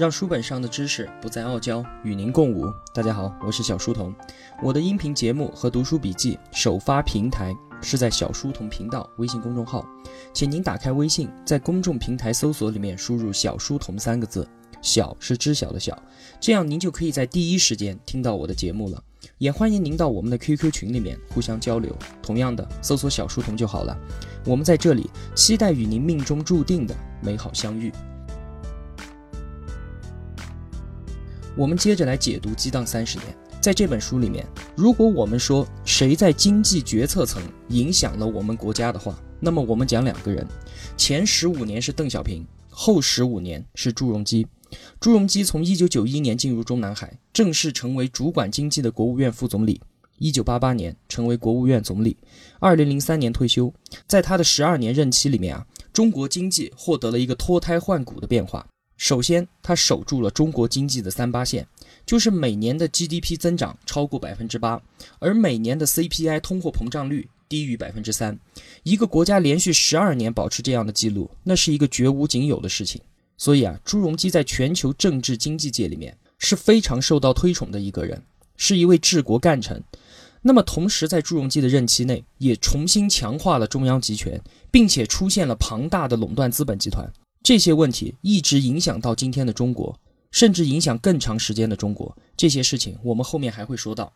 让书本上的知识不再傲娇，与您共舞。大家好，我是小书童。我的音频节目和读书笔记首发平台是在小书童频道微信公众号，请您打开微信，在公众平台搜索里面输入“小书童”三个字，小是知晓的小，这样您就可以在第一时间听到我的节目了。也欢迎您到我们的 QQ 群里面互相交流。同样的，搜索“小书童”就好了。我们在这里期待与您命中注定的美好相遇。我们接着来解读《激荡三十年》。在这本书里面，如果我们说谁在经济决策层影响了我们国家的话，那么我们讲两个人：前十五年是邓小平，后十五年是朱镕基。朱镕基从一九九一年进入中南海，正式成为主管经济的国务院副总理。一九八八年成为国务院总理，二零零三年退休。在他的十二年任期里面啊，中国经济获得了一个脱胎换骨的变化。首先，他守住了中国经济的三八线，就是每年的 GDP 增长超过百分之八，而每年的 CPI 通货膨胀率低于百分之三。一个国家连续十二年保持这样的记录，那是一个绝无仅有的事情。所以啊，朱镕基在全球政治经济界里面是非常受到推崇的一个人，是一位治国干臣。那么，同时在朱镕基的任期内，也重新强化了中央集权，并且出现了庞大的垄断资本集团。这些问题一直影响到今天的中国，甚至影响更长时间的中国。这些事情我们后面还会说到。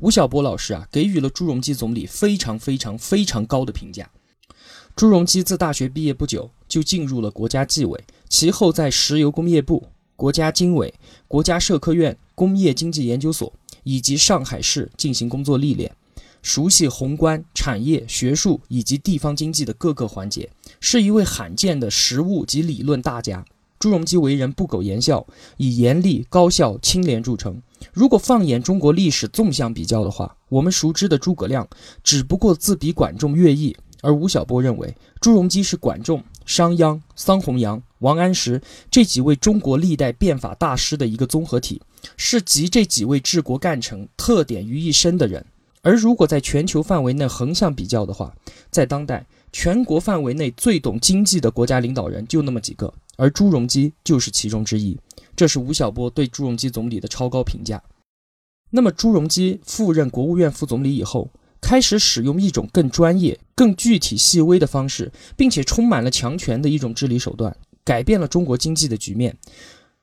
吴晓波老师啊，给予了朱镕基总理非常非常非常高的评价。朱镕基自大学毕业不久就进入了国家纪委，其后在石油工业部、国家经委、国家社科院工业经济研究所以及上海市进行工作历练。熟悉宏观、产业、学术以及地方经济的各个环节，是一位罕见的实务及理论大家。朱镕基为人不苟言笑，以严厉、高效、清廉著称。如果放眼中国历史纵向比较的话，我们熟知的诸葛亮只不过自比管仲、乐毅，而吴晓波认为朱镕基是管仲、商鞅、桑弘羊、王安石这几位中国历代变法大师的一个综合体，是集这几位治国干成特点于一身的人。而如果在全球范围内横向比较的话，在当代全国范围内最懂经济的国家领导人就那么几个，而朱镕基就是其中之一。这是吴晓波对朱镕基总理的超高评价。那么朱镕基赴任国务院副总理以后，开始使用一种更专业、更具体、细微的方式，并且充满了强权的一种治理手段，改变了中国经济的局面。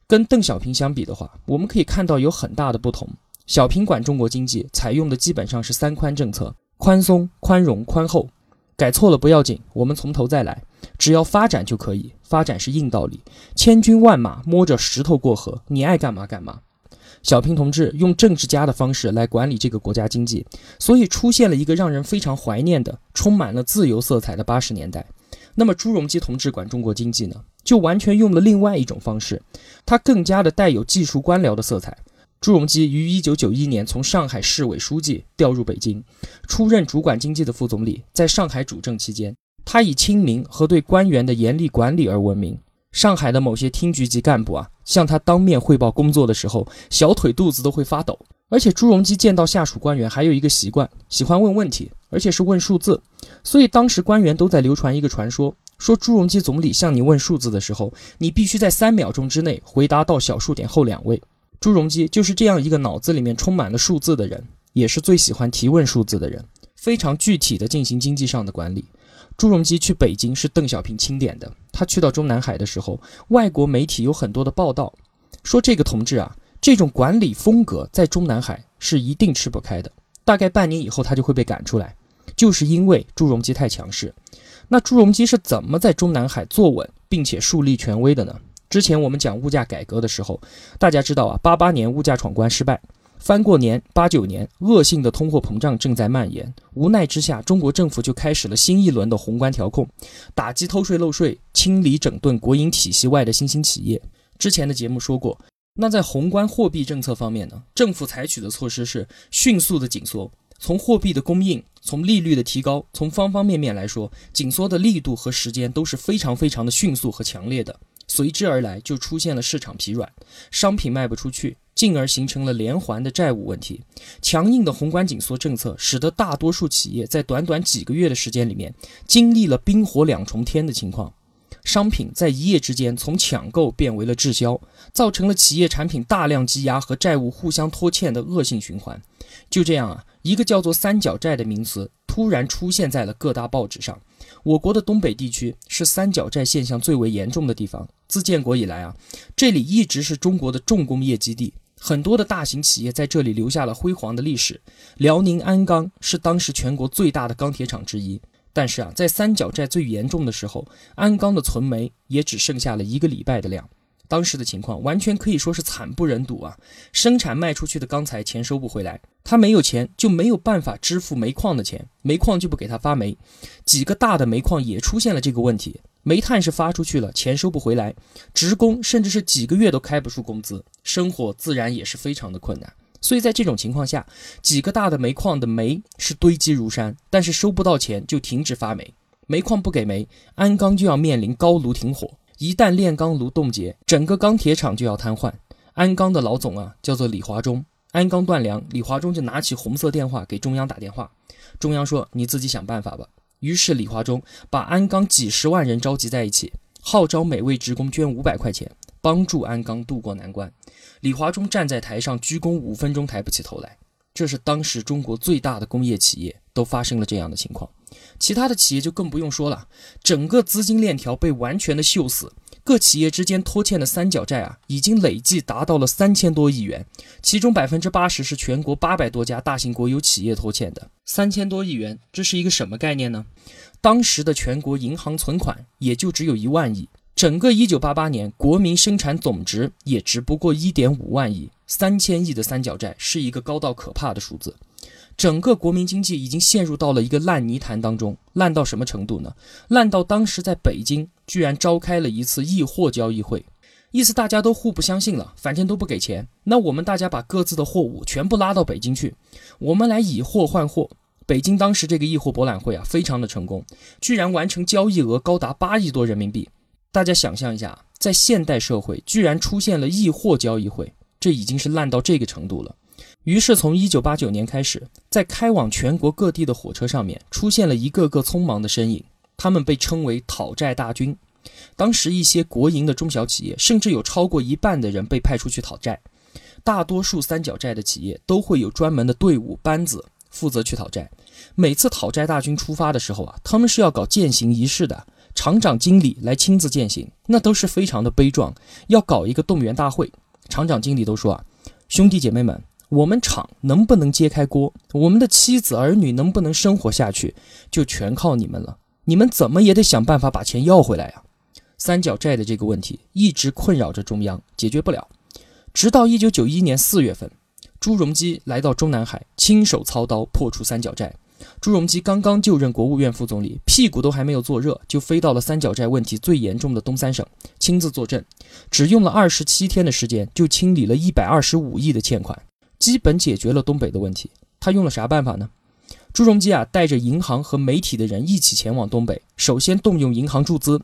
跟邓小平相比的话，我们可以看到有很大的不同。小平管中国经济采用的基本上是三宽政策：宽松、宽容、宽厚。改错了不要紧，我们从头再来，只要发展就可以。发展是硬道理，千军万马摸着石头过河，你爱干嘛干嘛。小平同志用政治家的方式来管理这个国家经济，所以出现了一个让人非常怀念的、充满了自由色彩的八十年代。那么朱镕基同志管中国经济呢，就完全用了另外一种方式，他更加的带有技术官僚的色彩。朱镕基于一九九一年从上海市委书记调入北京，出任主管经济的副总理。在上海主政期间，他以亲民和对官员的严厉管理而闻名。上海的某些厅局级干部啊，向他当面汇报工作的时候，小腿肚子都会发抖。而且朱镕基见到下属官员还有一个习惯，喜欢问问题，而且是问数字。所以当时官员都在流传一个传说，说朱镕基总理向你问数字的时候，你必须在三秒钟之内回答到小数点后两位。朱镕基就是这样一个脑子里面充满了数字的人，也是最喜欢提问数字的人，非常具体的进行经济上的管理。朱镕基去北京是邓小平钦点的，他去到中南海的时候，外国媒体有很多的报道，说这个同志啊，这种管理风格在中南海是一定吃不开的，大概半年以后他就会被赶出来，就是因为朱镕基太强势。那朱镕基是怎么在中南海坐稳并且树立权威的呢？之前我们讲物价改革的时候，大家知道啊，八八年物价闯关失败，翻过年，八九年恶性的通货膨胀正在蔓延，无奈之下，中国政府就开始了新一轮的宏观调控，打击偷税漏税，清理整顿国营体系外的新兴企业。之前的节目说过，那在宏观货币政策方面呢，政府采取的措施是迅速的紧缩，从货币的供应，从利率的提高，从方方面面来说，紧缩的力度和时间都是非常非常的迅速和强烈的。随之而来，就出现了市场疲软，商品卖不出去，进而形成了连环的债务问题。强硬的宏观紧缩政策，使得大多数企业在短短几个月的时间里面，经历了冰火两重天的情况。商品在一夜之间从抢购变为了滞销，造成了企业产品大量积压和债务互相拖欠的恶性循环。就这样啊，一个叫做“三角债”的名词突然出现在了各大报纸上。我国的东北地区是三角债现象最为严重的地方。自建国以来啊，这里一直是中国的重工业基地，很多的大型企业在这里留下了辉煌的历史。辽宁鞍钢是当时全国最大的钢铁厂之一。但是啊，在三角债最严重的时候，鞍钢的存煤也只剩下了一个礼拜的量。当时的情况完全可以说是惨不忍睹啊！生产卖出去的钢材钱收不回来，他没有钱就没有办法支付煤矿的钱，煤矿就不给他发煤。几个大的煤矿也出现了这个问题，煤炭是发出去了，钱收不回来，职工甚至是几个月都开不出工资，生活自然也是非常的困难。所以在这种情况下，几个大的煤矿的煤是堆积如山，但是收不到钱就停止发煤，煤矿不给煤，鞍钢就要面临高炉停火。一旦炼钢炉冻结，整个钢铁厂就要瘫痪。鞍钢的老总啊，叫做李华忠。鞍钢断粮，李华忠就拿起红色电话给中央打电话。中央说：“你自己想办法吧。”于是李华忠把鞍钢几十万人召集在一起，号召每位职工捐五百块钱，帮助鞍钢渡过难关。李华忠站在台上鞠躬五分钟，抬不起头来。这是当时中国最大的工业企业都发生了这样的情况。其他的企业就更不用说了，整个资金链条被完全的锈死，各企业之间拖欠的三角债啊，已经累计达到了三千多亿元，其中百分之八十是全国八百多家大型国有企业拖欠的。三千多亿元，这是一个什么概念呢？当时的全国银行存款也就只有一万亿，整个一九八八年国民生产总值也只不过一点五万亿，三千亿的三角债是一个高到可怕的数字。整个国民经济已经陷入到了一个烂泥潭当中，烂到什么程度呢？烂到当时在北京居然召开了一次易货交易会，意思大家都互不相信了，反正都不给钱，那我们大家把各自的货物全部拉到北京去，我们来以货换货。北京当时这个易货博览会啊，非常的成功，居然完成交易额高达八亿多人民币。大家想象一下，在现代社会居然出现了易货交易会，这已经是烂到这个程度了。于是，从一九八九年开始，在开往全国各地的火车上面出现了一个个匆忙的身影，他们被称为“讨债大军”。当时，一些国营的中小企业，甚至有超过一半的人被派出去讨债。大多数三角债的企业都会有专门的队伍班子负责去讨债。每次讨债大军出发的时候啊，他们是要搞践行仪式的，厂长、经理来亲自践行，那都是非常的悲壮。要搞一个动员大会，厂长、经理都说啊，兄弟姐妹们。我们厂能不能揭开锅？我们的妻子儿女能不能生活下去？就全靠你们了。你们怎么也得想办法把钱要回来呀！三角债的这个问题一直困扰着中央，解决不了。直到一九九一年四月份，朱镕基来到中南海，亲手操刀破除三角债。朱镕基刚刚就任国务院副总理，屁股都还没有坐热，就飞到了三角债问题最严重的东三省，亲自坐镇。只用了二十七天的时间，就清理了一百二十五亿的欠款。基本解决了东北的问题。他用了啥办法呢？朱镕基啊，带着银行和媒体的人一起前往东北。首先动用银行注资，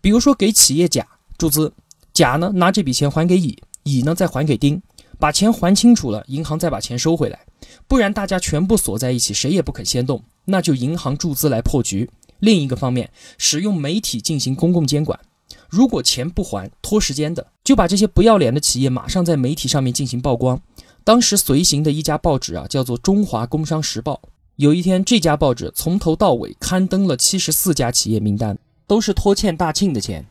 比如说给企业甲注资，甲呢拿这笔钱还给乙，乙呢再还给丁，把钱还清楚了，银行再把钱收回来。不然大家全部锁在一起，谁也不肯先动，那就银行注资来破局。另一个方面，使用媒体进行公共监管。如果钱不还，拖时间的，就把这些不要脸的企业马上在媒体上面进行曝光。当时随行的一家报纸啊，叫做《中华工商时报》。有一天，这家报纸从头到尾刊登了七十四家企业名单，都是拖欠大庆的钱。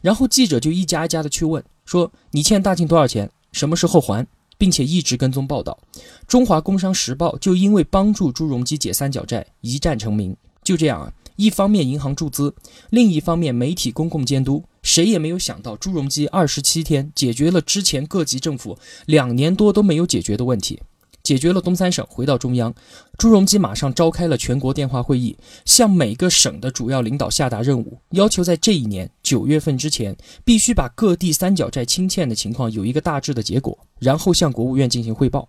然后记者就一家一家的去问，说你欠大庆多少钱，什么时候还，并且一直跟踪报道。《中华工商时报》就因为帮助朱镕基解三角债，一战成名。就这样啊。一方面银行注资，另一方面媒体公共监督，谁也没有想到朱镕基二十七天解决了之前各级政府两年多都没有解决的问题。解决了东三省，回到中央，朱镕基马上召开了全国电话会议，向每个省的主要领导下达任务，要求在这一年九月份之前，必须把各地三角债清欠的情况有一个大致的结果，然后向国务院进行汇报。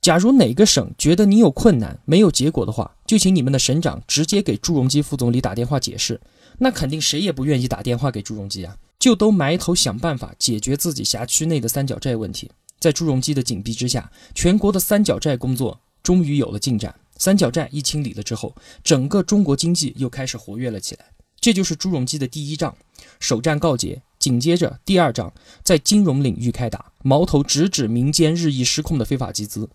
假如哪个省觉得你有困难没有结果的话，就请你们的省长直接给朱镕基副总理打电话解释。那肯定谁也不愿意打电话给朱镕基啊，就都埋头想办法解决自己辖区内的三角债问题。在朱镕基的紧逼之下，全国的三角债工作终于有了进展。三角债一清理了之后，整个中国经济又开始活跃了起来。这就是朱镕基的第一仗。首战告捷。紧接着，第二仗在金融领域开打，矛头直指民间日益失控的非法集资。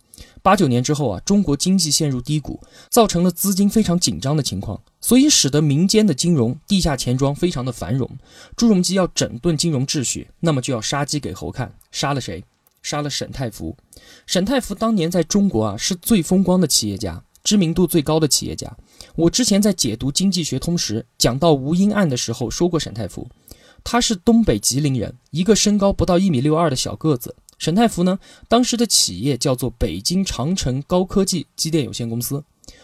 八九年之后啊，中国经济陷入低谷，造成了资金非常紧张的情况，所以使得民间的金融地下钱庄非常的繁荣。朱镕基要整顿金融秩序，那么就要杀鸡给猴看。杀了谁？杀了沈太福。沈太福当年在中国啊是最风光的企业家，知名度最高的企业家。我之前在解读《经济学通识》讲到吴英案的时候说过沈太福。他是东北吉林人，一个身高不到一米六二的小个子。沈太福呢，当时的企业叫做北京长城高科技机电有限公司。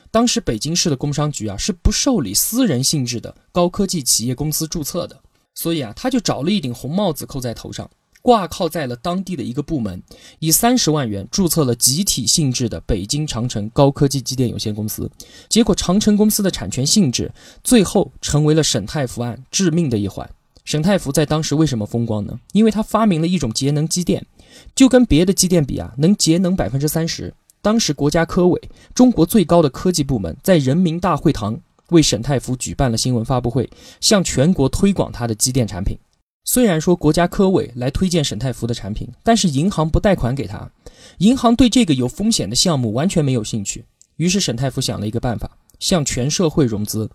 当时北京市的工商局啊是不受理私人性质的高科技企业公司注册的，所以啊他就找了一顶红帽子扣在头上，挂靠在了当地的一个部门，以三十万元注册了集体性质的北京长城高科技机电有限公司。结果长城公司的产权性质最后成为了沈太福案致命的一环。沈太福在当时为什么风光呢？因为他发明了一种节能机电，就跟别的机电比啊，能节能百分之三十。当时国家科委，中国最高的科技部门，在人民大会堂为沈太福举办了新闻发布会，向全国推广他的机电产品。虽然说国家科委来推荐沈太福的产品，但是银行不贷款给他，银行对这个有风险的项目完全没有兴趣。于是沈太福想了一个办法。向全社会融资。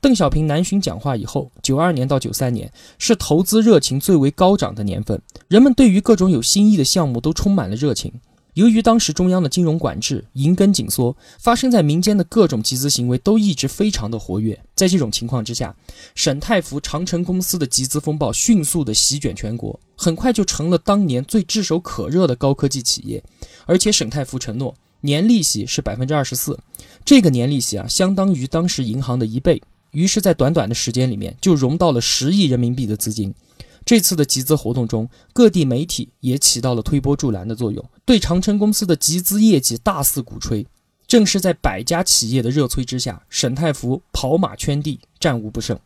邓小平南巡讲话以后，九二年到九三年是投资热情最为高涨的年份，人们对于各种有新意的项目都充满了热情。由于当时中央的金融管制银根紧缩，发生在民间的各种集资行为都一直非常的活跃。在这种情况之下，沈太福长城公司的集资风暴迅速的席卷全国，很快就成了当年最炙手可热的高科技企业。而且沈太福承诺。年利息是百分之二十四，这个年利息啊，相当于当时银行的一倍。于是，在短短的时间里面，就融到了十亿人民币的资金。这次的集资活动中，各地媒体也起到了推波助澜的作用，对长城公司的集资业绩大肆鼓吹。正是在百家企业的热催之下，沈太福跑马圈地，战无不胜。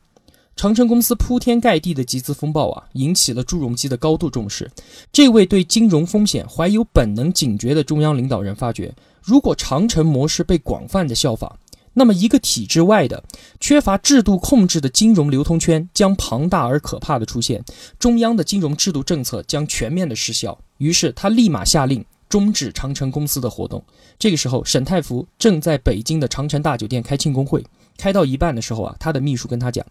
长城公司铺天盖地的集资风暴啊，引起了朱镕基的高度重视。这位对金融风险怀有本能警觉的中央领导人发觉，如果长城模式被广泛的效仿，那么一个体制外的、缺乏制度控制的金融流通圈将庞大而可怕的出现，中央的金融制度政策将全面的失效。于是他立马下令终止长城公司的活动。这个时候，沈太福正在北京的长城大酒店开庆功会，开到一半的时候啊，他的秘书跟他讲。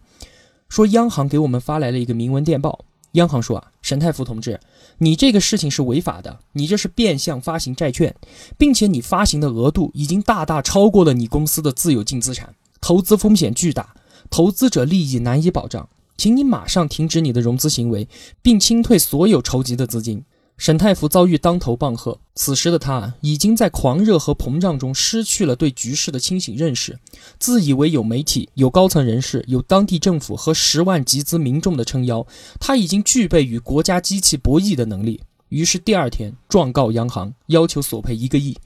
说央行给我们发来了一个明文电报。央行说啊，沈太福同志，你这个事情是违法的，你这是变相发行债券，并且你发行的额度已经大大超过了你公司的自有净资产，投资风险巨大，投资者利益难以保障，请你马上停止你的融资行为，并清退所有筹集的资金。沈太福遭遇当头棒喝，此时的他已经在狂热和膨胀中失去了对局势的清醒认识，自以为有媒体、有高层人士、有当地政府和十万集资民众的撑腰，他已经具备与国家机器博弈的能力。于是第二天状告央行，要求索赔一个亿。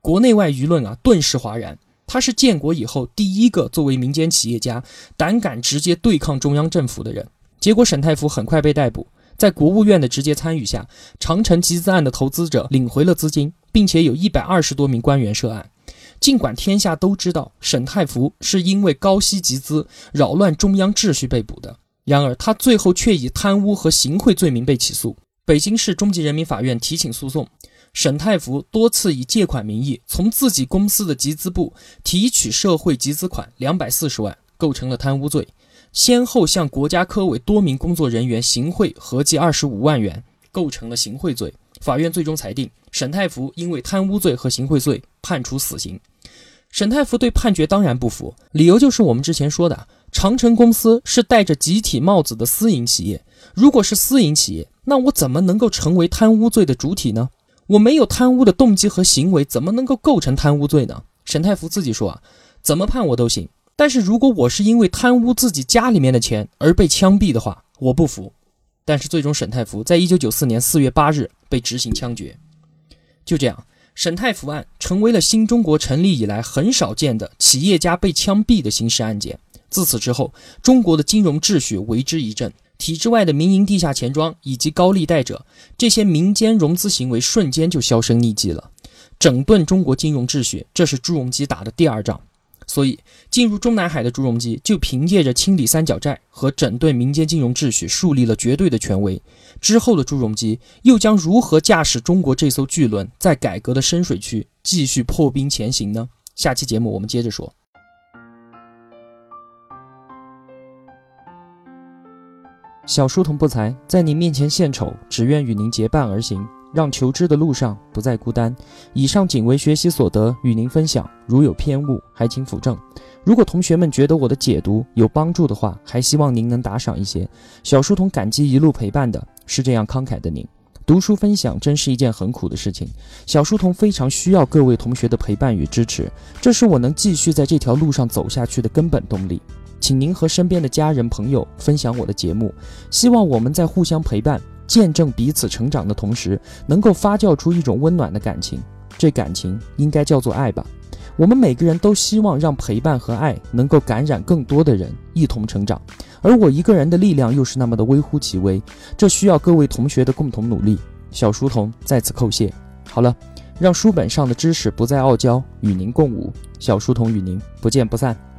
国内外舆论啊，顿时哗然。他是建国以后第一个作为民间企业家胆敢直接对抗中央政府的人。结果沈太福很快被逮捕。在国务院的直接参与下，长城集资案的投资者领回了资金，并且有一百二十多名官员涉案。尽管天下都知道沈太福是因为高息集资扰乱中央秩序被捕的，然而他最后却以贪污和行贿罪名被起诉。北京市中级人民法院提请诉讼，沈太福多次以借款名义从自己公司的集资部提取社会集资款两百四十万，构成了贪污罪。先后向国家科委多名工作人员行贿合计二十五万元，构成了行贿罪。法院最终裁定沈太福因为贪污罪和行贿罪判处死刑。沈太福对判决当然不服，理由就是我们之前说的，长城公司是戴着集体帽子的私营企业。如果是私营企业，那我怎么能够成为贪污罪的主体呢？我没有贪污的动机和行为，怎么能够构成贪污罪呢？沈太福自己说啊，怎么判我都行。但是如果我是因为贪污自己家里面的钱而被枪毙的话，我不服。但是最终沈太福在一九九四年四月八日被执行枪决。就这样，沈太福案成为了新中国成立以来很少见的企业家被枪毙的刑事案件。自此之后，中国的金融秩序为之一振，体制外的民营地下钱庄以及高利贷者这些民间融资行为瞬间就销声匿迹了。整顿中国金融秩序，这是朱镕基打的第二仗。所以，进入中南海的朱镕基就凭借着清理三角债和整顿民间金融秩序，树立了绝对的权威。之后的朱镕基又将如何驾驶中国这艘巨轮，在改革的深水区继续破冰前行呢？下期节目我们接着说。小书童不才，在您面前献丑，只愿与您结伴而行。让求知的路上不再孤单。以上仅为学习所得，与您分享。如有偏误，还请斧正。如果同学们觉得我的解读有帮助的话，还希望您能打赏一些。小书童感激一路陪伴的是这样慷慨的您。读书分享真是一件很苦的事情，小书童非常需要各位同学的陪伴与支持，这是我能继续在这条路上走下去的根本动力。请您和身边的家人朋友分享我的节目，希望我们在互相陪伴。见证彼此成长的同时，能够发酵出一种温暖的感情，这感情应该叫做爱吧。我们每个人都希望让陪伴和爱能够感染更多的人，一同成长。而我一个人的力量又是那么的微乎其微，这需要各位同学的共同努力。小书童在此叩谢。好了，让书本上的知识不再傲娇，与您共舞。小书童与您不见不散。